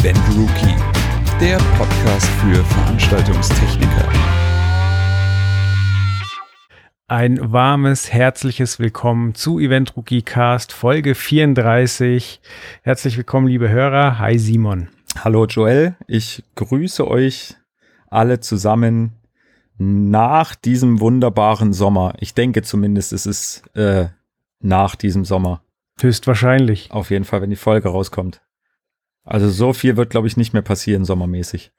Event Rookie, der Podcast für Veranstaltungstechniker. Ein warmes, herzliches Willkommen zu Event Rookie Cast Folge 34. Herzlich willkommen, liebe Hörer. Hi Simon. Hallo Joel, ich grüße euch alle zusammen nach diesem wunderbaren Sommer. Ich denke zumindest, es ist äh, nach diesem Sommer. Höchstwahrscheinlich. Auf jeden Fall, wenn die Folge rauskommt. Also so viel wird, glaube ich, nicht mehr passieren sommermäßig.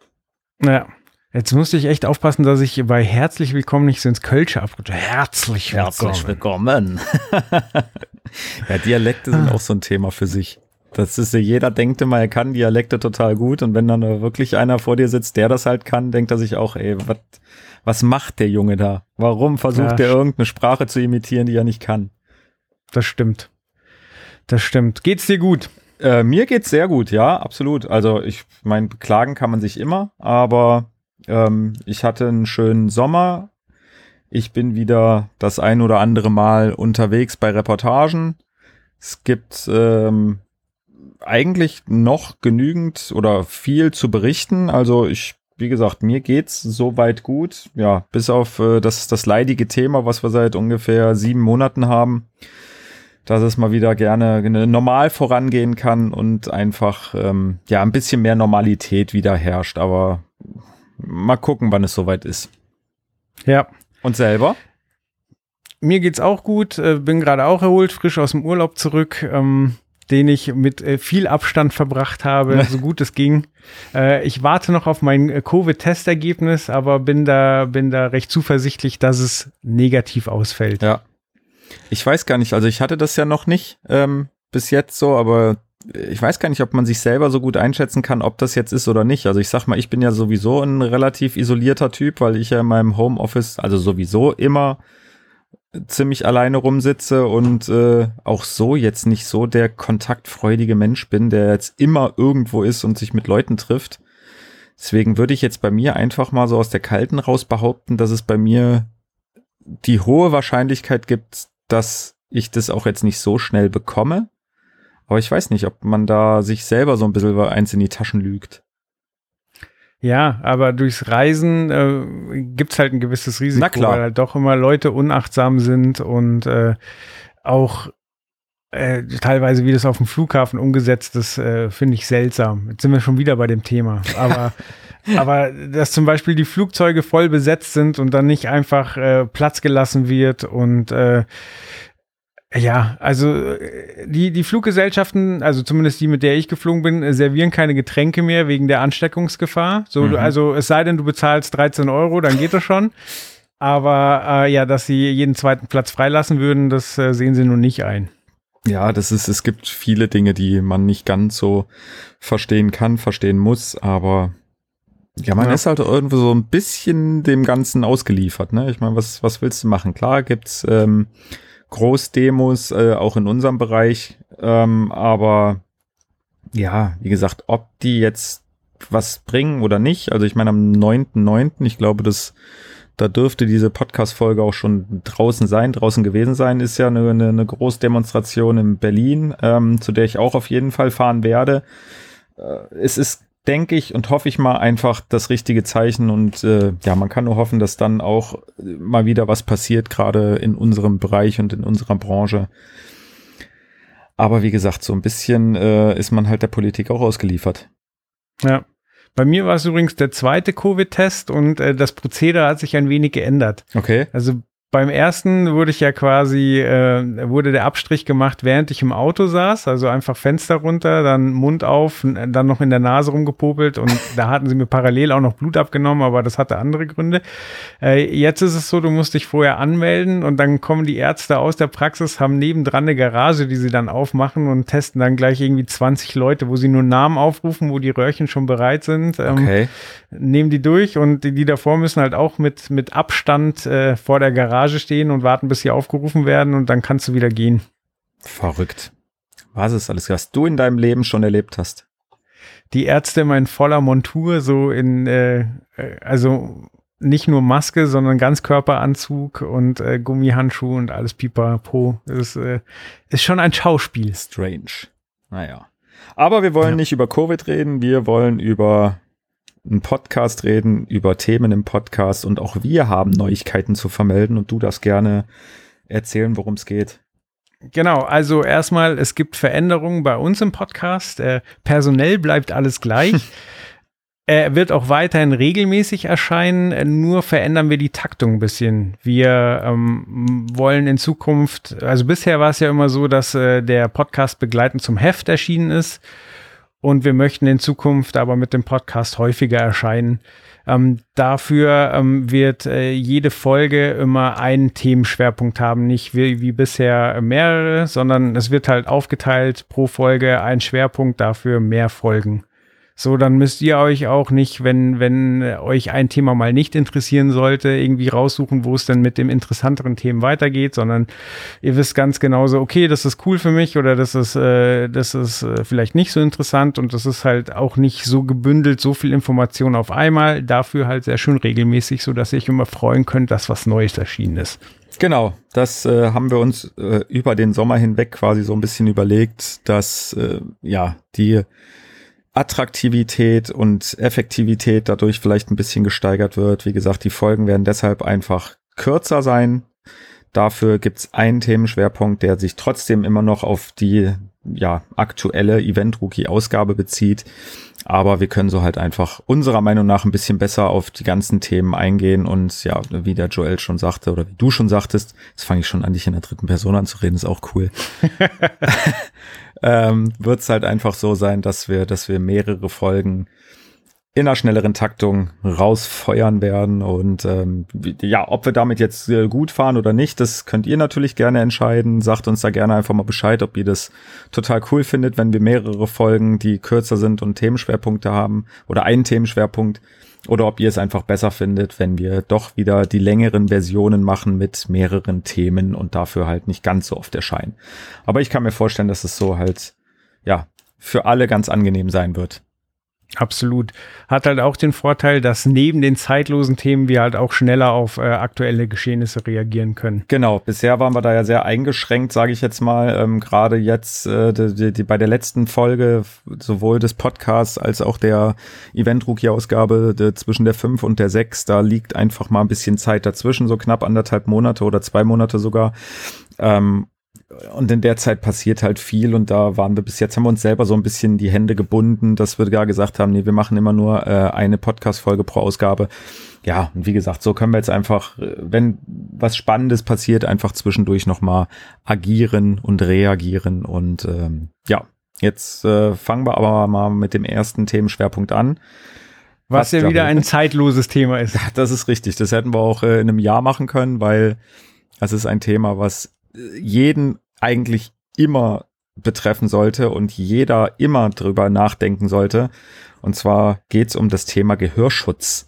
Ja. Jetzt musste ich echt aufpassen, dass ich bei herzlich willkommen nicht so ins Kölsche abrutsche. Herzlich willkommen. Herzlich willkommen. ja, Dialekte sind auch so ein Thema für sich. Das ist ja, jeder denkt immer, er kann Dialekte total gut und wenn dann wirklich einer vor dir sitzt, der das halt kann, denkt er sich auch, ey, was, was macht der Junge da? Warum versucht ja, er irgendeine Sprache zu imitieren, die er nicht kann? Das stimmt. Das stimmt. Geht's dir gut? Äh, mir geht's sehr gut, ja, absolut. Also ich meine, beklagen kann man sich immer, aber ähm, ich hatte einen schönen Sommer. Ich bin wieder das ein oder andere Mal unterwegs bei Reportagen. Es gibt ähm, eigentlich noch genügend oder viel zu berichten. Also ich, wie gesagt, mir geht's soweit gut. Ja, bis auf äh, das, das leidige Thema, was wir seit ungefähr sieben Monaten haben, dass es mal wieder gerne normal vorangehen kann und einfach ähm, ja ein bisschen mehr Normalität wieder herrscht. Aber mal gucken, wann es soweit ist. Ja. Und selber? Mir geht's auch gut. Äh, bin gerade auch erholt, frisch aus dem Urlaub zurück. Ähm den ich mit äh, viel Abstand verbracht habe, so gut es ging. Äh, ich warte noch auf mein Covid-Testergebnis, aber bin da, bin da recht zuversichtlich, dass es negativ ausfällt. Ja. Ich weiß gar nicht, also ich hatte das ja noch nicht ähm, bis jetzt so, aber ich weiß gar nicht, ob man sich selber so gut einschätzen kann, ob das jetzt ist oder nicht. Also ich sag mal, ich bin ja sowieso ein relativ isolierter Typ, weil ich ja in meinem Homeoffice, also sowieso immer ziemlich alleine rumsitze und äh, auch so jetzt nicht so der kontaktfreudige Mensch bin, der jetzt immer irgendwo ist und sich mit Leuten trifft. Deswegen würde ich jetzt bei mir einfach mal so aus der Kalten raus behaupten, dass es bei mir die hohe Wahrscheinlichkeit gibt, dass ich das auch jetzt nicht so schnell bekomme. Aber ich weiß nicht, ob man da sich selber so ein bisschen eins in die Taschen lügt. Ja, aber durchs Reisen äh, gibt halt ein gewisses Risiko, weil halt doch immer Leute unachtsam sind und äh, auch äh, teilweise, wie das auf dem Flughafen umgesetzt ist, äh, finde ich seltsam. Jetzt sind wir schon wieder bei dem Thema. Aber, aber dass zum Beispiel die Flugzeuge voll besetzt sind und dann nicht einfach äh, Platz gelassen wird und äh, ja, also die, die Fluggesellschaften, also zumindest die, mit der ich geflogen bin, servieren keine Getränke mehr wegen der Ansteckungsgefahr. So, mhm. also es sei denn, du bezahlst 13 Euro, dann geht das schon. Aber äh, ja, dass sie jeden zweiten Platz freilassen würden, das äh, sehen sie nun nicht ein. Ja, das ist, es gibt viele Dinge, die man nicht ganz so verstehen kann, verstehen muss, aber ja, man ja. ist halt irgendwo so ein bisschen dem Ganzen ausgeliefert, ne? Ich meine, was, was willst du machen? Klar gibt's ähm, Großdemos, äh, auch in unserem Bereich. Ähm, aber ja, wie gesagt, ob die jetzt was bringen oder nicht. Also ich meine, am 9.9., ich glaube, das, da dürfte diese Podcast-Folge auch schon draußen sein, draußen gewesen sein, ist ja eine, eine, eine Großdemonstration in Berlin, ähm, zu der ich auch auf jeden Fall fahren werde. Äh, es ist denke ich und hoffe ich mal einfach das richtige Zeichen und äh, ja, man kann nur hoffen, dass dann auch mal wieder was passiert, gerade in unserem Bereich und in unserer Branche. Aber wie gesagt, so ein bisschen äh, ist man halt der Politik auch ausgeliefert. Ja. Bei mir war es übrigens der zweite Covid-Test und äh, das Prozedere hat sich ein wenig geändert. Okay. Also beim ersten wurde ich ja quasi, äh, wurde der Abstrich gemacht, während ich im Auto saß, also einfach Fenster runter, dann Mund auf, dann noch in der Nase rumgepopelt und da hatten sie mir parallel auch noch Blut abgenommen, aber das hatte andere Gründe. Äh, jetzt ist es so, du musst dich vorher anmelden und dann kommen die Ärzte aus der Praxis, haben nebendran eine Garage, die sie dann aufmachen und testen dann gleich irgendwie 20 Leute, wo sie nur Namen aufrufen, wo die Röhrchen schon bereit sind. Ähm, okay. Nehmen die durch und die, die davor müssen halt auch mit, mit Abstand äh, vor der Garage Garage stehen und warten, bis sie aufgerufen werden und dann kannst du wieder gehen. Verrückt. Was ist alles, was du in deinem Leben schon erlebt hast? Die Ärzte immer in voller Montur, so in, äh, also nicht nur Maske, sondern Ganzkörperanzug und äh, Gummihandschuhe und alles pipapo. Das ist, äh, ist schon ein Schauspiel. Strange. Naja. Aber wir wollen Ja. nicht über Covid reden, wir wollen über einen Podcast reden, über Themen im Podcast und auch wir haben Neuigkeiten zu vermelden und du darfst gerne erzählen, worum es geht. Genau, also erstmal, es gibt Veränderungen bei uns im Podcast. Äh, personell bleibt alles gleich. Er wird auch weiterhin regelmäßig erscheinen, äh, nur verändern wir die Taktung ein bisschen. Wir ähm, wollen in Zukunft, also bisher war es ja immer so, dass äh, der Podcast begleitend zum Heft erschienen ist und wir möchten in Zukunft aber mit dem Podcast häufiger erscheinen. Ähm, dafür ähm, wird äh, jede Folge immer einen Themenschwerpunkt haben, nicht wie, wie bisher mehrere, sondern es wird halt aufgeteilt pro Folge ein Schwerpunkt, dafür mehr Folgen. So, dann müsst ihr euch auch nicht, wenn, wenn äh, euch ein Thema mal nicht interessieren sollte, irgendwie raussuchen, wo es denn mit dem interessanteren Themen weitergeht, sondern ihr wisst ganz genau so, okay, das ist cool für mich oder das ist, äh, das ist äh, vielleicht nicht so interessant und das ist halt auch nicht so gebündelt, so viel Information auf einmal, dafür halt sehr schön regelmäßig, so dass ihr euch immer freuen könnt, dass was Neues erschienen ist. Genau, das äh, haben wir uns äh, über den Sommer hinweg quasi so ein bisschen überlegt, dass äh, ja die Attraktivität und Effektivität dadurch vielleicht ein bisschen gesteigert wird. Wie gesagt, die Folgen werden deshalb einfach kürzer sein. Dafür gibt's einen Themenschwerpunkt, der sich trotzdem immer noch auf die ja, aktuelle Event-Rookie-Ausgabe bezieht. Aber wir können so halt einfach unserer Meinung nach ein bisschen besser auf die ganzen Themen eingehen und ja, wie der Joel schon sagte oder wie du schon sagtest, jetzt fange ich schon an, dich in der dritten Person anzureden, ist auch cool. ähm, wird es halt einfach so sein, dass wir, dass wir mehrere Folgen in einer schnelleren Taktung rausfeuern werden. Und ähm, ja, ob wir damit jetzt äh, gut fahren oder nicht, das könnt ihr natürlich gerne entscheiden. Sagt uns da gerne einfach mal Bescheid, ob ihr das total cool findet, wenn wir mehrere Folgen, die kürzer sind und Themenschwerpunkte haben oder einen Themenschwerpunkt. Oder ob ihr es einfach besser findet, wenn wir doch wieder die längeren Versionen machen mit mehreren Themen und dafür halt nicht ganz so oft erscheinen. Aber ich kann mir vorstellen, dass es so halt, ja, für alle ganz angenehm sein wird. Absolut. Hat halt auch den Vorteil, dass neben den zeitlosen Themen wir halt auch schneller auf äh, aktuelle Geschehnisse reagieren können. Genau, bisher waren wir da ja sehr eingeschränkt, sage ich jetzt mal. Ähm, Gerade jetzt äh, die, die, bei der letzten Folge sowohl des Podcasts als auch der Event-Rookie-Ausgabe zwischen der 5 und der 6, da liegt einfach mal ein bisschen Zeit dazwischen, so knapp anderthalb Monate oder zwei Monate sogar. Ähm, und in der Zeit passiert halt viel und da waren wir bis jetzt, haben wir uns selber so ein bisschen die Hände gebunden, dass wir gar gesagt haben, nee, wir machen immer nur äh, eine Podcast-Folge pro Ausgabe. Ja, und wie gesagt, so können wir jetzt einfach, äh, wenn was Spannendes passiert, einfach zwischendurch nochmal agieren und reagieren und ähm, ja, jetzt äh, fangen wir aber mal mit dem ersten Themenschwerpunkt an. Was, Was ja wieder ein zeitloses Thema ist. Das ist richtig. Das hätten wir auch äh, in einem Jahr machen können, weil das ist ein Thema, was jeden eigentlich immer betreffen sollte und jeder immer drüber nachdenken sollte. Und zwar geht's um das Thema Gehörschutz.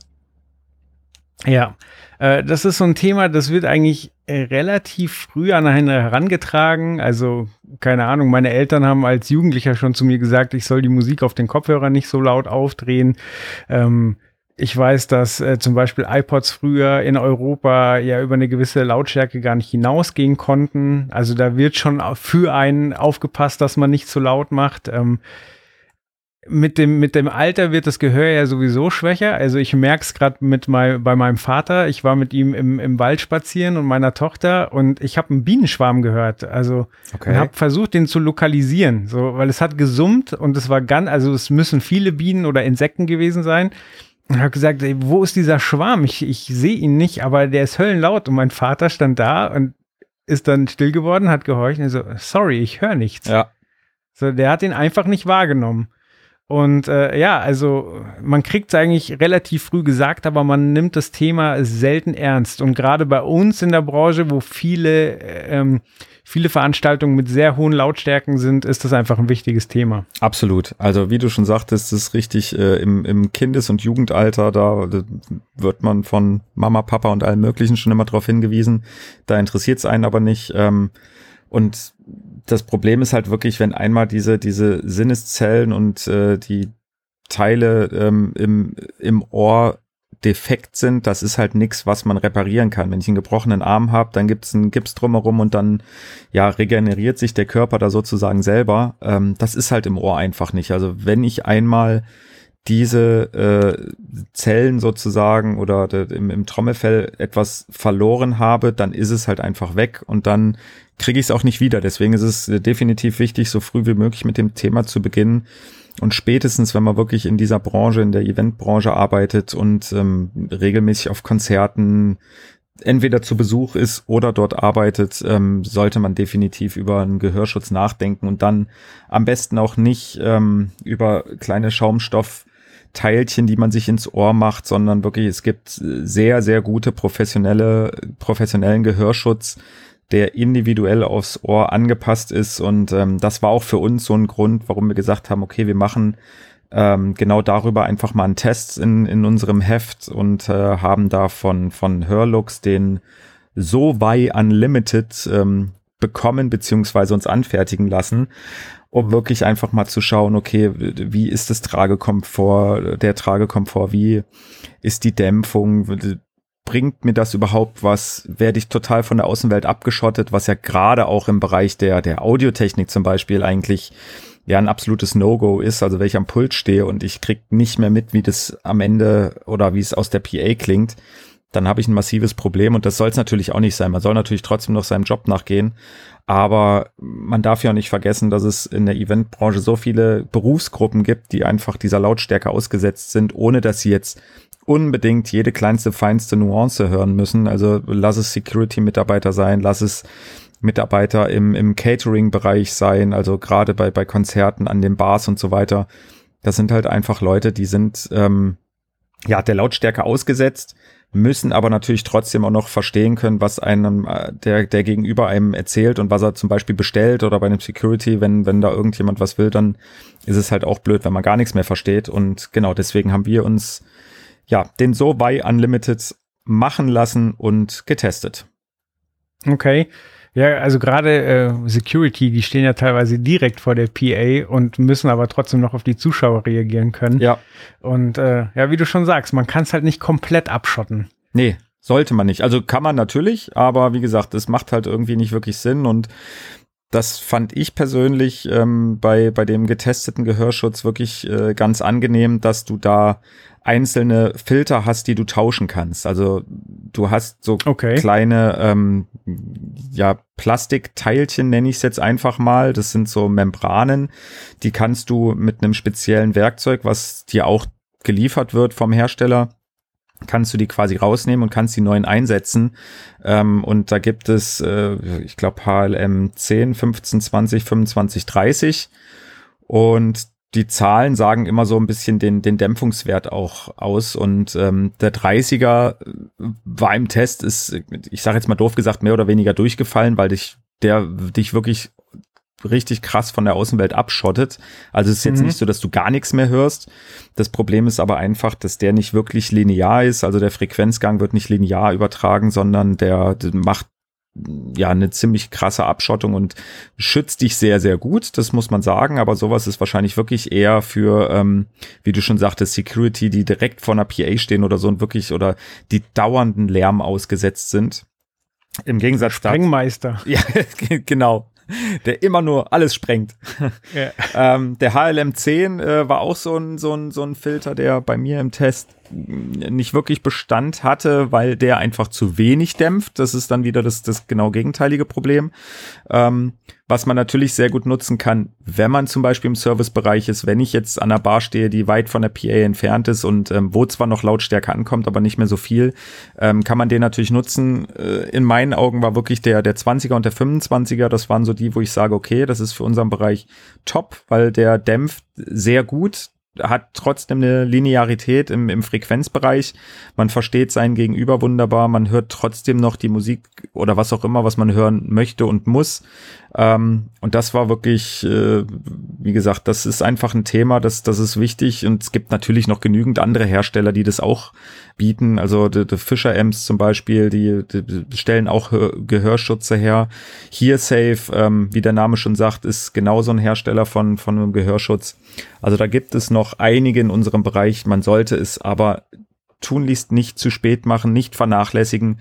Ja, äh, das ist so ein Thema, das wird eigentlich äh, relativ früh an einen herangetragen. Also, keine Ahnung, meine Eltern haben als Jugendlicher schon zu mir gesagt, ich soll die Musik auf den Kopfhörer nicht so laut aufdrehen. Ähm, ich weiß, dass äh, zum Beispiel iPods früher in Europa ja über eine gewisse Lautstärke gar nicht hinausgehen konnten. Also da wird schon für einen aufgepasst, dass man nicht zu laut macht. Ähm, mit dem, mit dem Alter wird das Gehör ja sowieso schwächer. Also ich merke es gerade mit mein, bei meinem Vater. Ich war mit ihm im, im Wald spazieren und meiner Tochter und ich habe einen Bienenschwarm gehört. Also und habe versucht, den zu lokalisieren, so, weil es hat gesummt und es war ganz, also es müssen viele Bienen oder Insekten gewesen sein. Und habe gesagt, ey, wo ist dieser Schwarm? Ich, ich sehe ihn nicht, aber der ist höllenlaut. Und mein Vater stand da und ist dann still geworden, hat gehorcht und so, sorry, ich höre nichts. Ja, So, der hat ihn einfach nicht wahrgenommen. Und äh, ja, also man kriegt es eigentlich relativ früh gesagt, aber man nimmt das Thema selten ernst. Und gerade bei uns in der Branche, wo viele, ähm, viele Veranstaltungen mit sehr hohen Lautstärken sind, ist das einfach ein wichtiges Thema. absolut. Also wie du schon sagtest, ist richtig äh, im, im Kindes- und Jugendalter, da äh, wird man von Mama, Papa und allen möglichen schon immer darauf hingewiesen. Da interessiert es einen aber nicht. Ähm, und das Problem ist halt wirklich, wenn einmal diese, diese Sinneszellen und äh, die Teile ähm, im, im Ohr defekt sind, das ist halt nichts, was man reparieren kann. Wenn ich einen gebrochenen Arm habe, dann gibt's einen Gips drumherum und dann ja regeneriert sich der Körper da sozusagen selber. Ähm, das ist halt im Ohr einfach nicht. Also wenn ich einmal diese äh, Zellen sozusagen oder im, im Trommelfell etwas verloren habe, dann ist es halt einfach weg und dann kriege ich es auch nicht wieder. Deswegen ist es definitiv wichtig, so früh wie möglich mit dem Thema zu beginnen. Und spätestens, wenn man wirklich in dieser Branche, in der Eventbranche arbeitet und ähm, regelmäßig auf Konzerten entweder zu Besuch ist oder dort arbeitet, ähm, sollte man definitiv über einen Gehörschutz nachdenken und dann am besten auch nicht ähm, über kleine Schaumstoff Teilchen, die man sich ins Ohr macht, sondern wirklich, es gibt sehr, sehr gute professionelle, professionellen Gehörschutz, der individuell aufs Ohr angepasst ist. Und ähm, das war auch für uns so ein Grund, warum wir gesagt haben, okay, wir machen ähm, genau darüber einfach mal einen Test in, in unserem Heft und äh, haben da von, von Hörlux den So Wei Unlimited ähm, bekommen beziehungsweise uns anfertigen lassen um wirklich einfach mal zu schauen, okay, wie ist das Tragekomfort, der Tragekomfort, wie ist die Dämpfung, bringt mir das überhaupt was? Werde ich total von der Außenwelt abgeschottet, was ja gerade auch im Bereich der, der Audiotechnik zum Beispiel eigentlich ja ein absolutes No-Go ist, also wenn ich am Pult stehe und ich krieg nicht mehr mit, wie das am Ende oder wie es aus der PA klingt, dann habe ich ein massives Problem und das soll es natürlich auch nicht sein. Man soll natürlich trotzdem noch seinem Job nachgehen, aber man darf ja nicht vergessen, dass es in der Eventbranche so viele Berufsgruppen gibt, die einfach dieser Lautstärke ausgesetzt sind, ohne dass sie jetzt unbedingt jede kleinste, feinste Nuance hören müssen. Also lass es Security-Mitarbeiter sein, lass es Mitarbeiter im, im Catering-Bereich sein, also gerade bei, bei Konzerten an den Bars und so weiter. Das sind halt einfach Leute, die sind ähm, ja der Lautstärke ausgesetzt müssen aber natürlich trotzdem auch noch verstehen können, was einem äh, der, der gegenüber einem erzählt und was er zum Beispiel bestellt oder bei einem Security, wenn, wenn da irgendjemand was will, dann ist es halt auch blöd, wenn man gar nichts mehr versteht. Und genau deswegen haben wir uns ja den So bei Unlimited machen lassen und getestet. Okay. Ja, also gerade äh, Security, die stehen ja teilweise direkt vor der PA und müssen aber trotzdem noch auf die Zuschauer reagieren können. Ja. Und äh, ja, wie du schon sagst, man kann es halt nicht komplett abschotten. Nee, sollte man nicht. Also kann man natürlich, aber wie gesagt, es macht halt irgendwie nicht wirklich Sinn und das fand ich persönlich ähm, bei, bei dem getesteten Gehörschutz wirklich äh, ganz angenehm, dass du da einzelne Filter hast, die du tauschen kannst. Also du hast so okay. kleine ähm, ja, Plastikteilchen, nenne ich es jetzt einfach mal. Das sind so Membranen, die kannst du mit einem speziellen Werkzeug, was dir auch geliefert wird vom Hersteller, kannst du die quasi rausnehmen und kannst die neuen einsetzen. Ähm, und da gibt es, äh, ich glaube, HLM 10, 15, 20, 25, 30. Und die Zahlen sagen immer so ein bisschen den, den Dämpfungswert auch aus. Und ähm, der 30er war im Test, ist, ich sage jetzt mal doof gesagt, mehr oder weniger durchgefallen, weil dich der dich wirklich richtig krass von der Außenwelt abschottet. Also es ist jetzt mhm. nicht so, dass du gar nichts mehr hörst. Das Problem ist aber einfach, dass der nicht wirklich linear ist. Also der Frequenzgang wird nicht linear übertragen, sondern der, der macht ja eine ziemlich krasse Abschottung und schützt dich sehr, sehr gut, das muss man sagen, aber sowas ist wahrscheinlich wirklich eher für, ähm, wie du schon sagtest, Security, die direkt vor einer PA stehen oder so und wirklich oder die dauernden Lärm ausgesetzt sind. Im Gegensatz Sprengmeister. Ja, genau der immer nur alles sprengt. Ja. Ähm, der HLM 10 äh, war auch so ein, so, ein, so ein Filter, der bei mir im Test nicht wirklich Bestand hatte, weil der einfach zu wenig dämpft. Das ist dann wieder das, das genau gegenteilige Problem. Ähm, was man natürlich sehr gut nutzen kann, wenn man zum Beispiel im Servicebereich ist, wenn ich jetzt an der Bar stehe, die weit von der PA entfernt ist und ähm, wo zwar noch Lautstärke ankommt, aber nicht mehr so viel, ähm, kann man den natürlich nutzen. Äh, in meinen Augen war wirklich der, der 20er und der 25er, das waren so die, wo ich sage, okay, das ist für unseren Bereich top, weil der dämpft sehr gut hat trotzdem eine Linearität im, im Frequenzbereich. Man versteht sein Gegenüber wunderbar. Man hört trotzdem noch die Musik oder was auch immer, was man hören möchte und muss. Ähm, und das war wirklich, äh, wie gesagt, das ist einfach ein Thema, das, das ist wichtig. Und es gibt natürlich noch genügend andere Hersteller, die das auch bieten. Also die, die Fischer Amps zum Beispiel, die, die stellen auch Gehörschutze her. Hier Safe, ähm, wie der Name schon sagt, ist genauso ein Hersteller von, von einem Gehörschutz. Also da gibt es noch einige in unserem Bereich. Man sollte es aber tunlichst nicht zu spät machen, nicht vernachlässigen.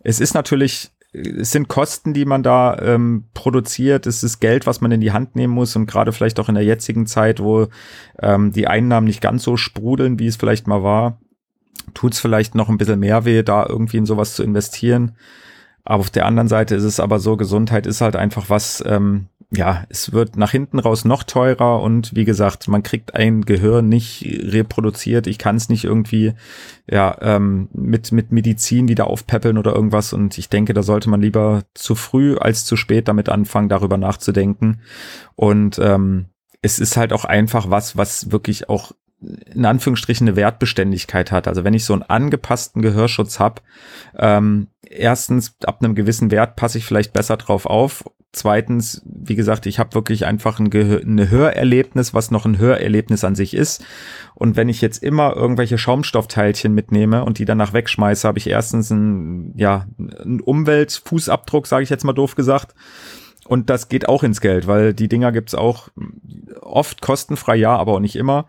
Es ist natürlich es sind Kosten, die man da ähm, produziert. Es ist Geld, was man in die Hand nehmen muss und gerade vielleicht auch in der jetzigen Zeit, wo ähm, die Einnahmen nicht ganz so sprudeln, wie es vielleicht mal war, tut es vielleicht noch ein bisschen mehr weh, da irgendwie in sowas zu investieren. Aber auf der anderen Seite ist es aber so, Gesundheit ist halt einfach was, ähm, ja, es wird nach hinten raus noch teurer und wie gesagt, man kriegt ein Gehirn nicht reproduziert. Ich kann es nicht irgendwie ja ähm, mit mit Medizin wieder aufpäppeln oder irgendwas. Und ich denke, da sollte man lieber zu früh als zu spät damit anfangen, darüber nachzudenken. Und ähm, es ist halt auch einfach was, was wirklich auch in Anführungsstrichen eine Wertbeständigkeit hat. Also wenn ich so einen angepassten Gehörschutz habe, ähm, erstens ab einem gewissen Wert passe ich vielleicht besser drauf auf. Zweitens, wie gesagt, ich habe wirklich einfach ein, Gehör ein Hörerlebnis, was noch ein Hörerlebnis an sich ist. Und wenn ich jetzt immer irgendwelche Schaumstoffteilchen mitnehme und die danach wegschmeiße, habe ich erstens einen, ja, einen Umweltfußabdruck, sage ich jetzt mal doof gesagt. Und das geht auch ins Geld, weil die Dinger gibt's auch oft kostenfrei, ja, aber auch nicht immer.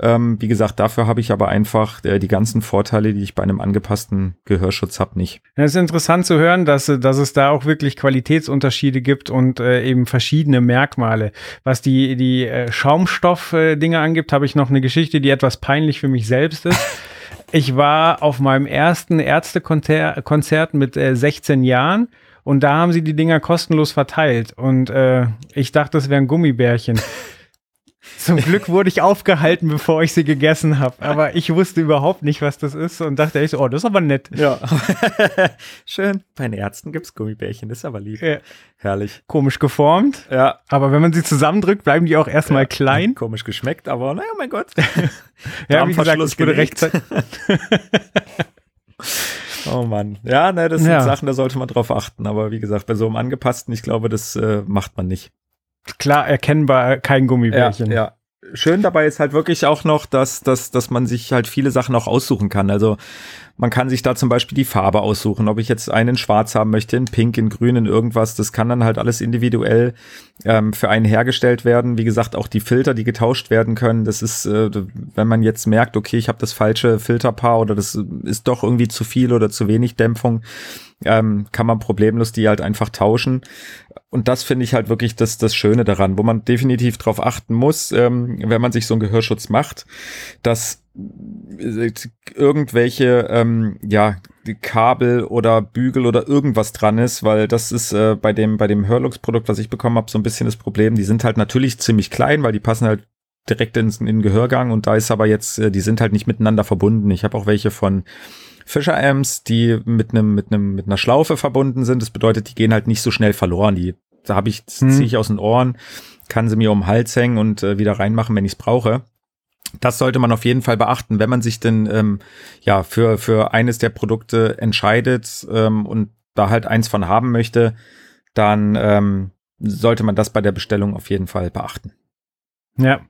Ähm, wie gesagt, dafür habe ich aber einfach äh, die ganzen Vorteile, die ich bei einem angepassten Gehörschutz habe, nicht. Es ist interessant zu hören, dass, dass es da auch wirklich Qualitätsunterschiede gibt und äh, eben verschiedene Merkmale. Was die, die äh, Schaumstoff-Dinge äh, angibt, habe ich noch eine Geschichte, die etwas peinlich für mich selbst ist. Ich war auf meinem ersten Ärztekonzert mit äh, 16 Jahren und da haben sie die Dinger kostenlos verteilt und äh, ich dachte, das wären Gummibärchen. Zum Glück wurde ich aufgehalten, bevor ich sie gegessen habe. Aber ich wusste überhaupt nicht, was das ist und dachte echt, oh, das ist aber nett. Ja. Schön. Bei den Ärzten gibt's Gummibärchen, das ist aber lieb. Ja. Herrlich. Komisch geformt. Ja. Aber wenn man sie zusammendrückt, bleiben die auch erstmal ja. klein. Komisch geschmeckt, aber naja, mein Gott. ja, wie gesagt, ich wurde rechtzeitig. Oh Mann. Ja, ne, das sind ja. Sachen, da sollte man drauf achten. Aber wie gesagt, bei so einem angepassten, ich glaube, das äh, macht man nicht klar erkennbar kein Gummibärchen. Ja, ja. Schön dabei ist halt wirklich auch noch, dass, dass, dass man sich halt viele Sachen auch aussuchen kann. Also man kann sich da zum Beispiel die Farbe aussuchen, ob ich jetzt einen schwarz haben möchte, in pink, in grün, in irgendwas. Das kann dann halt alles individuell ähm, für einen hergestellt werden. Wie gesagt, auch die Filter, die getauscht werden können. Das ist, äh, wenn man jetzt merkt, okay, ich habe das falsche Filterpaar oder das ist doch irgendwie zu viel oder zu wenig Dämpfung, ähm, kann man problemlos die halt einfach tauschen. Und das finde ich halt wirklich das, das Schöne daran, wo man definitiv drauf achten muss, ähm, wenn man sich so einen Gehörschutz macht, dass irgendwelche ähm, ja Kabel oder Bügel oder irgendwas dran ist, weil das ist äh, bei dem bei dem Hörlux Produkt, was ich bekommen habe, so ein bisschen das Problem. Die sind halt natürlich ziemlich klein, weil die passen halt direkt ins, in den Gehörgang und da ist aber jetzt, äh, die sind halt nicht miteinander verbunden. Ich habe auch welche von Fisher Amps, die mit einem mit einem mit einer Schlaufe verbunden sind. Das bedeutet, die gehen halt nicht so schnell verloren. Die da habe ich hm. ziehe ich aus den Ohren, kann sie mir um den Hals hängen und äh, wieder reinmachen, wenn ich es brauche das sollte man auf jeden Fall beachten, wenn man sich denn ähm, ja für für eines der Produkte entscheidet ähm, und da halt eins von haben möchte, dann ähm, sollte man das bei der Bestellung auf jeden Fall beachten. Ja,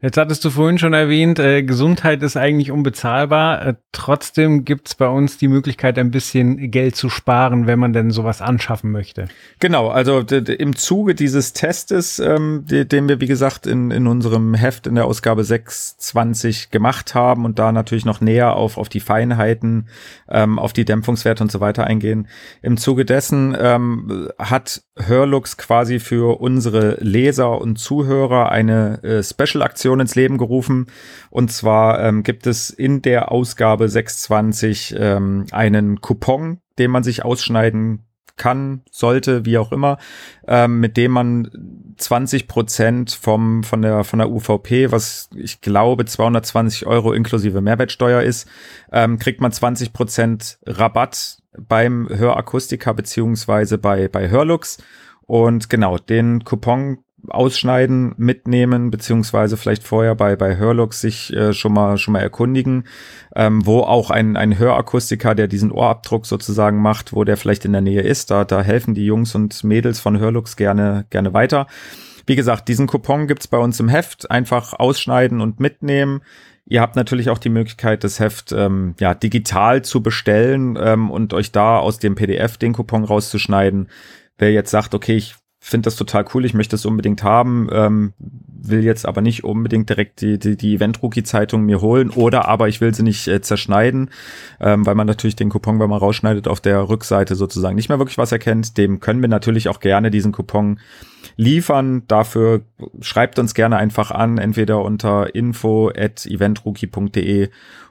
Jetzt hattest du vorhin schon erwähnt, äh, Gesundheit ist eigentlich unbezahlbar. Äh, trotzdem gibt's bei uns die Möglichkeit, ein bisschen Geld zu sparen, wenn man denn sowas anschaffen möchte. Genau, also im Zuge dieses Testes, ähm, den wir, wie gesagt, in, in unserem Heft in der Ausgabe 620 gemacht haben und da natürlich noch näher auf, auf die Feinheiten, ähm, auf die Dämpfungswerte und so weiter eingehen. Im Zuge dessen ähm, hat Hörlux quasi für unsere Leser und Zuhörer eine äh, Special-Aktion Aktion ins Leben gerufen. Und zwar ähm, gibt es in der Ausgabe 620 ähm, einen Coupon, den man sich ausschneiden kann, sollte, wie auch immer, ähm, mit dem man 20 Prozent vom, von der, von der UVP, was ich glaube 220 Euro inklusive Mehrwertsteuer ist, ähm, kriegt man 20 Prozent Rabatt beim Hörakustiker beziehungsweise bei, bei Hörlux. Und genau, den Coupon ausschneiden, mitnehmen, beziehungsweise vielleicht vorher bei, bei Hörlux sich äh, schon mal, schon mal erkundigen, ähm, wo auch ein, ein Hörakustiker, der diesen Ohrabdruck sozusagen macht, wo der vielleicht in der Nähe ist, da, da helfen die Jungs und Mädels von Hörlux gerne, gerne weiter. Wie gesagt, diesen Coupon gibt's bei uns im Heft, einfach ausschneiden und mitnehmen. Ihr habt natürlich auch die Möglichkeit, das Heft ähm, ja, digital zu bestellen ähm, und euch da aus dem PDF den Coupon rauszuschneiden. Wer jetzt sagt, okay, ich finde das total cool, ich möchte es unbedingt haben, ähm, will jetzt aber nicht unbedingt direkt die, die, die Event-Rookie-Zeitung mir holen oder aber ich will sie nicht äh, zerschneiden, ähm, weil man natürlich den Coupon, wenn man rausschneidet, auf der Rückseite sozusagen nicht mehr wirklich was erkennt. Dem können wir natürlich auch gerne diesen Coupon liefern. Dafür schreibt uns gerne einfach an, entweder unter info at eventrookie.de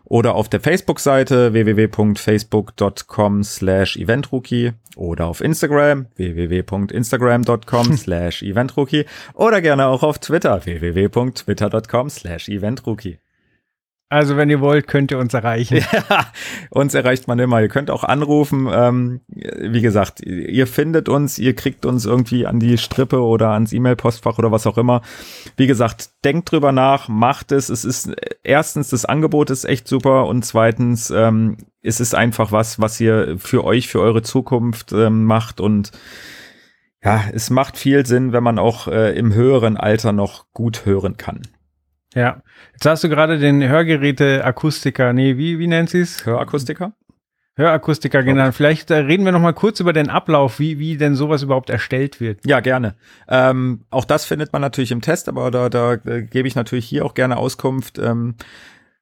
oder auf der Facebook-Seite www.facebook.com slash eventrookie oder auf Instagram www.instagram.com slash eventrookie oder gerne auch auf Twitter www.twitter.com slash eventrookie. Also, wenn ihr wollt, könnt ihr uns erreichen. Ja, uns erreicht man immer. Ihr könnt auch anrufen. Ähm, wie gesagt, ihr findet uns, ihr kriegt uns irgendwie an die Strippe oder ans E-Mail-Postfach oder was auch immer. Wie gesagt, denkt drüber nach, macht es. Es ist erstens, das Angebot ist echt super und zweitens, ähm, es ist einfach was, was ihr für euch, für eure Zukunft ähm, macht und ja, es macht viel Sinn, wenn man auch äh, im höheren Alter noch gut hören kann. Ja. Jetzt hast du gerade den Hörgeräte-Akustiker, nee, wie, wie nennt sie es? Hörakustiker? Hörakustiker genannt. Vielleicht äh, reden wir noch mal kurz über den Ablauf, wie, wie denn sowas überhaupt erstellt wird. Ja, gerne. Ähm, auch das findet man natürlich im Test, aber da, da äh, gebe ich natürlich hier auch gerne Auskunft. Ähm,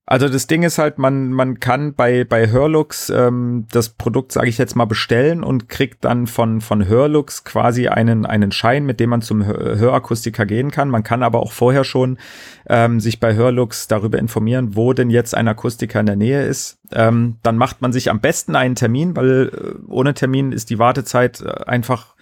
also das Ding ist halt, man, man kann bei, bei Hörlux ähm, das Produkt, sage ich jetzt mal, bestellen und kriegt dann von, von Hörlux quasi einen, einen Schein, mit dem man zum Hörakustiker gehen kann. Man kann aber auch vorher schon ähm, sich bei Hörlux darüber informieren, wo denn jetzt ein Akustiker in der Nähe ist. Ähm, dann macht man sich am besten einen Termin, weil äh, ohne Termin ist die Wartezeit äh, einfach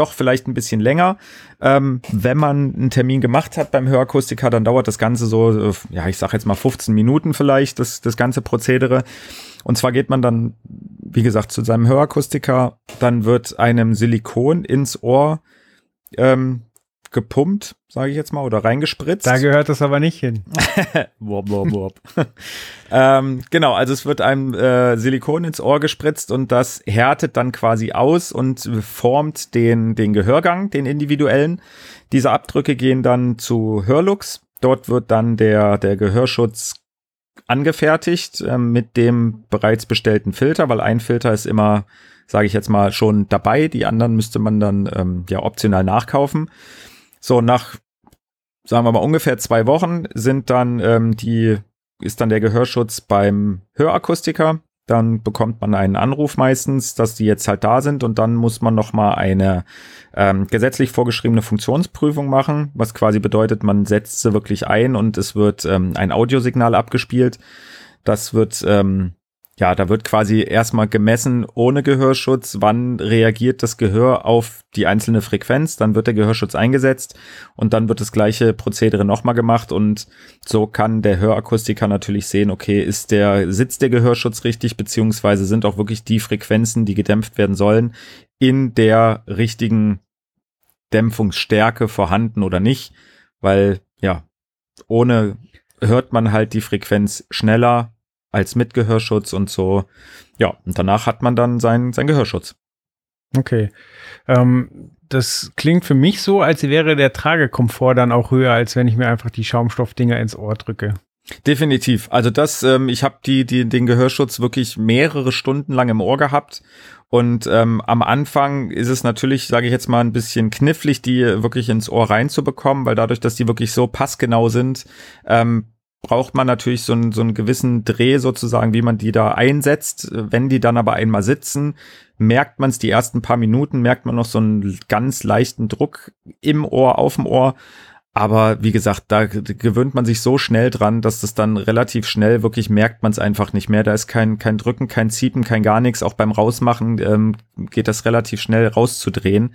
doch vielleicht ein bisschen länger. Ähm, wenn man einen Termin gemacht hat beim Hörakustiker, dann dauert das Ganze so, ja, ich sag jetzt mal 15 Minuten vielleicht, das, das ganze Prozedere. Und zwar geht man dann, wie gesagt, zu seinem Hörakustiker, dann wird einem Silikon ins Ohr ähm, gepumpt, sage ich jetzt mal, oder reingespritzt. Da gehört das aber nicht hin. wop, wop, wop. ähm, genau, also es wird einem äh, Silikon ins Ohr gespritzt und das härtet dann quasi aus und formt den, den Gehörgang, den individuellen. Diese Abdrücke gehen dann zu Hörlux. Dort wird dann der, der Gehörschutz angefertigt äh, mit dem bereits bestellten Filter, weil ein Filter ist immer, sage ich jetzt mal, schon dabei. Die anderen müsste man dann ähm, ja optional nachkaufen. So, nach, sagen wir mal, ungefähr zwei Wochen sind dann ähm, die, ist dann der Gehörschutz beim Hörakustiker. Dann bekommt man einen Anruf meistens, dass die jetzt halt da sind und dann muss man noch mal eine ähm, gesetzlich vorgeschriebene Funktionsprüfung machen, was quasi bedeutet, man setzt sie wirklich ein und es wird ähm, ein Audiosignal abgespielt. Das wird ähm, ja, da wird quasi erstmal gemessen ohne Gehörschutz, wann reagiert das Gehör auf die einzelne Frequenz, dann wird der Gehörschutz eingesetzt und dann wird das gleiche Prozedere nochmal gemacht. Und so kann der Hörakustiker natürlich sehen, okay, ist der, sitzt der Gehörschutz richtig, beziehungsweise sind auch wirklich die Frequenzen, die gedämpft werden sollen, in der richtigen Dämpfungsstärke vorhanden oder nicht, weil ja, ohne hört man halt die Frequenz schneller als mit Gehörschutz und so. Ja, und danach hat man dann seinen sein Gehörschutz. Okay. Ähm, das klingt für mich so, als wäre der Tragekomfort dann auch höher, als wenn ich mir einfach die Schaumstoffdinger ins Ohr drücke. Definitiv. Also das, ähm, ich habe die, die, den Gehörschutz wirklich mehrere Stunden lang im Ohr gehabt. Und ähm, am Anfang ist es natürlich, sage ich jetzt mal, ein bisschen knifflig, die wirklich ins Ohr reinzubekommen, weil dadurch, dass die wirklich so passgenau sind, ähm, braucht man natürlich so einen, so einen gewissen Dreh sozusagen, wie man die da einsetzt. Wenn die dann aber einmal sitzen, merkt man es die ersten paar Minuten, merkt man noch so einen ganz leichten Druck im Ohr, auf dem Ohr. Aber wie gesagt, da gewöhnt man sich so schnell dran, dass das dann relativ schnell wirklich merkt man es einfach nicht mehr. Da ist kein, kein Drücken, kein Ziepen, kein gar nichts. Auch beim Rausmachen ähm, geht das relativ schnell rauszudrehen.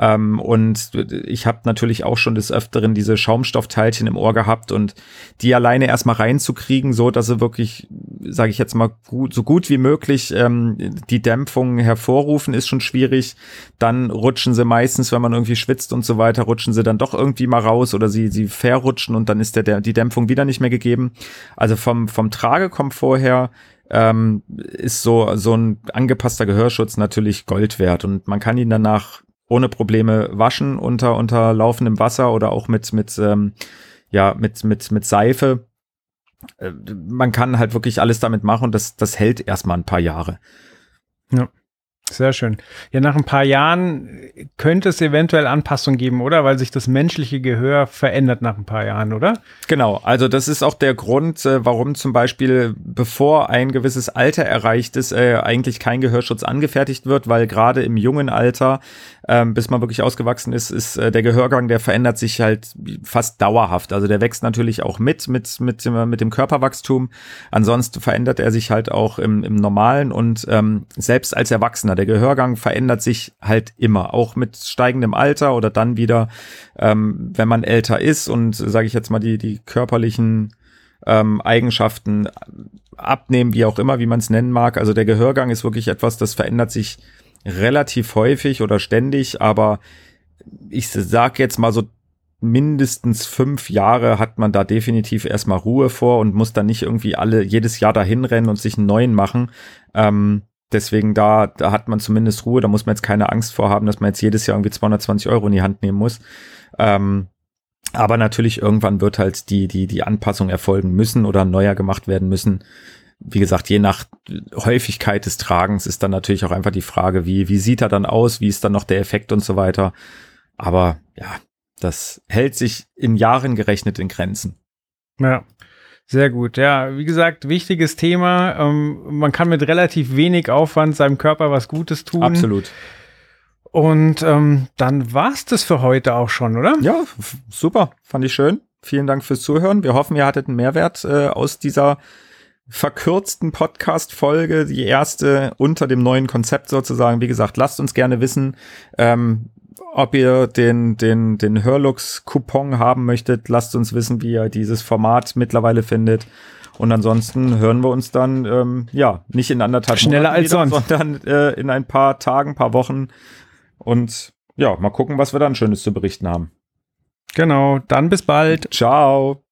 Ähm, und ich habe natürlich auch schon des Öfteren diese Schaumstoffteilchen im Ohr gehabt und die alleine erstmal reinzukriegen, so dass sie wirklich, sage ich jetzt mal, gut, so gut wie möglich ähm, die Dämpfung hervorrufen, ist schon schwierig. Dann rutschen sie meistens, wenn man irgendwie schwitzt und so weiter, rutschen sie dann doch irgendwie mal raus oder sie, sie verrutschen und dann ist der, der, die Dämpfung wieder nicht mehr gegeben. Also vom, vom Tragekomfort her ähm, ist so, so ein angepasster Gehörschutz natürlich Gold wert und man kann ihn danach ohne Probleme waschen unter, unter laufendem Wasser oder auch mit, mit, ähm, ja, mit, mit, mit Seife. Äh, man kann halt wirklich alles damit machen und das, das hält erstmal ein paar Jahre. Ja. Sehr schön. Ja, nach ein paar Jahren könnte es eventuell Anpassungen geben, oder? Weil sich das menschliche Gehör verändert nach ein paar Jahren, oder? Genau, also das ist auch der Grund, äh, warum zum Beispiel, bevor ein gewisses Alter erreicht ist, äh, eigentlich kein Gehörschutz angefertigt wird, weil gerade im jungen Alter, ähm, bis man wirklich ausgewachsen ist, ist äh, der Gehörgang, der verändert sich halt fast dauerhaft. Also der wächst natürlich auch mit, mit, mit, dem, mit dem Körperwachstum. Ansonsten verändert er sich halt auch im, im Normalen und ähm, selbst als Erwachsener, der Gehörgang verändert sich halt immer, auch mit steigendem Alter oder dann wieder, ähm, wenn man älter ist und sage ich jetzt mal die, die körperlichen ähm, Eigenschaften abnehmen, wie auch immer, wie man es nennen mag. Also der Gehörgang ist wirklich etwas, das verändert sich relativ häufig oder ständig, aber ich sag jetzt mal so mindestens fünf Jahre hat man da definitiv erstmal Ruhe vor und muss dann nicht irgendwie alle jedes Jahr dahin rennen und sich einen neuen machen. Ähm, deswegen da, da hat man zumindest Ruhe, da muss man jetzt keine Angst vor haben, dass man jetzt jedes Jahr irgendwie 220 Euro in die Hand nehmen muss. Ähm, aber natürlich irgendwann wird halt die, die, die Anpassung erfolgen müssen oder neuer gemacht werden müssen. Wie gesagt, je nach Häufigkeit des Tragens ist dann natürlich auch einfach die Frage, wie, wie sieht er dann aus, wie ist dann noch der Effekt und so weiter. Aber ja, das hält sich in Jahren gerechnet in Grenzen. Ja. Sehr gut. Ja, wie gesagt, wichtiges Thema. Ähm, man kann mit relativ wenig Aufwand seinem Körper was Gutes tun. Absolut. Und ähm, dann war's das für heute auch schon, oder? Ja, super. Fand ich schön. Vielen Dank fürs Zuhören. Wir hoffen, ihr hattet einen Mehrwert äh, aus dieser verkürzten Podcast-Folge, die erste unter dem neuen Konzept sozusagen. Wie gesagt, lasst uns gerne wissen, ähm, ob ihr den, den, den Hörlux-Coupon haben möchtet. Lasst uns wissen, wie ihr dieses Format mittlerweile findet. Und ansonsten hören wir uns dann, ähm, ja, nicht in anderthalb Schneller Monaten als wieder, sonst. sondern äh, in ein paar Tagen, paar Wochen. Und ja, mal gucken, was wir dann Schönes zu berichten haben. Genau, dann bis bald. Ciao.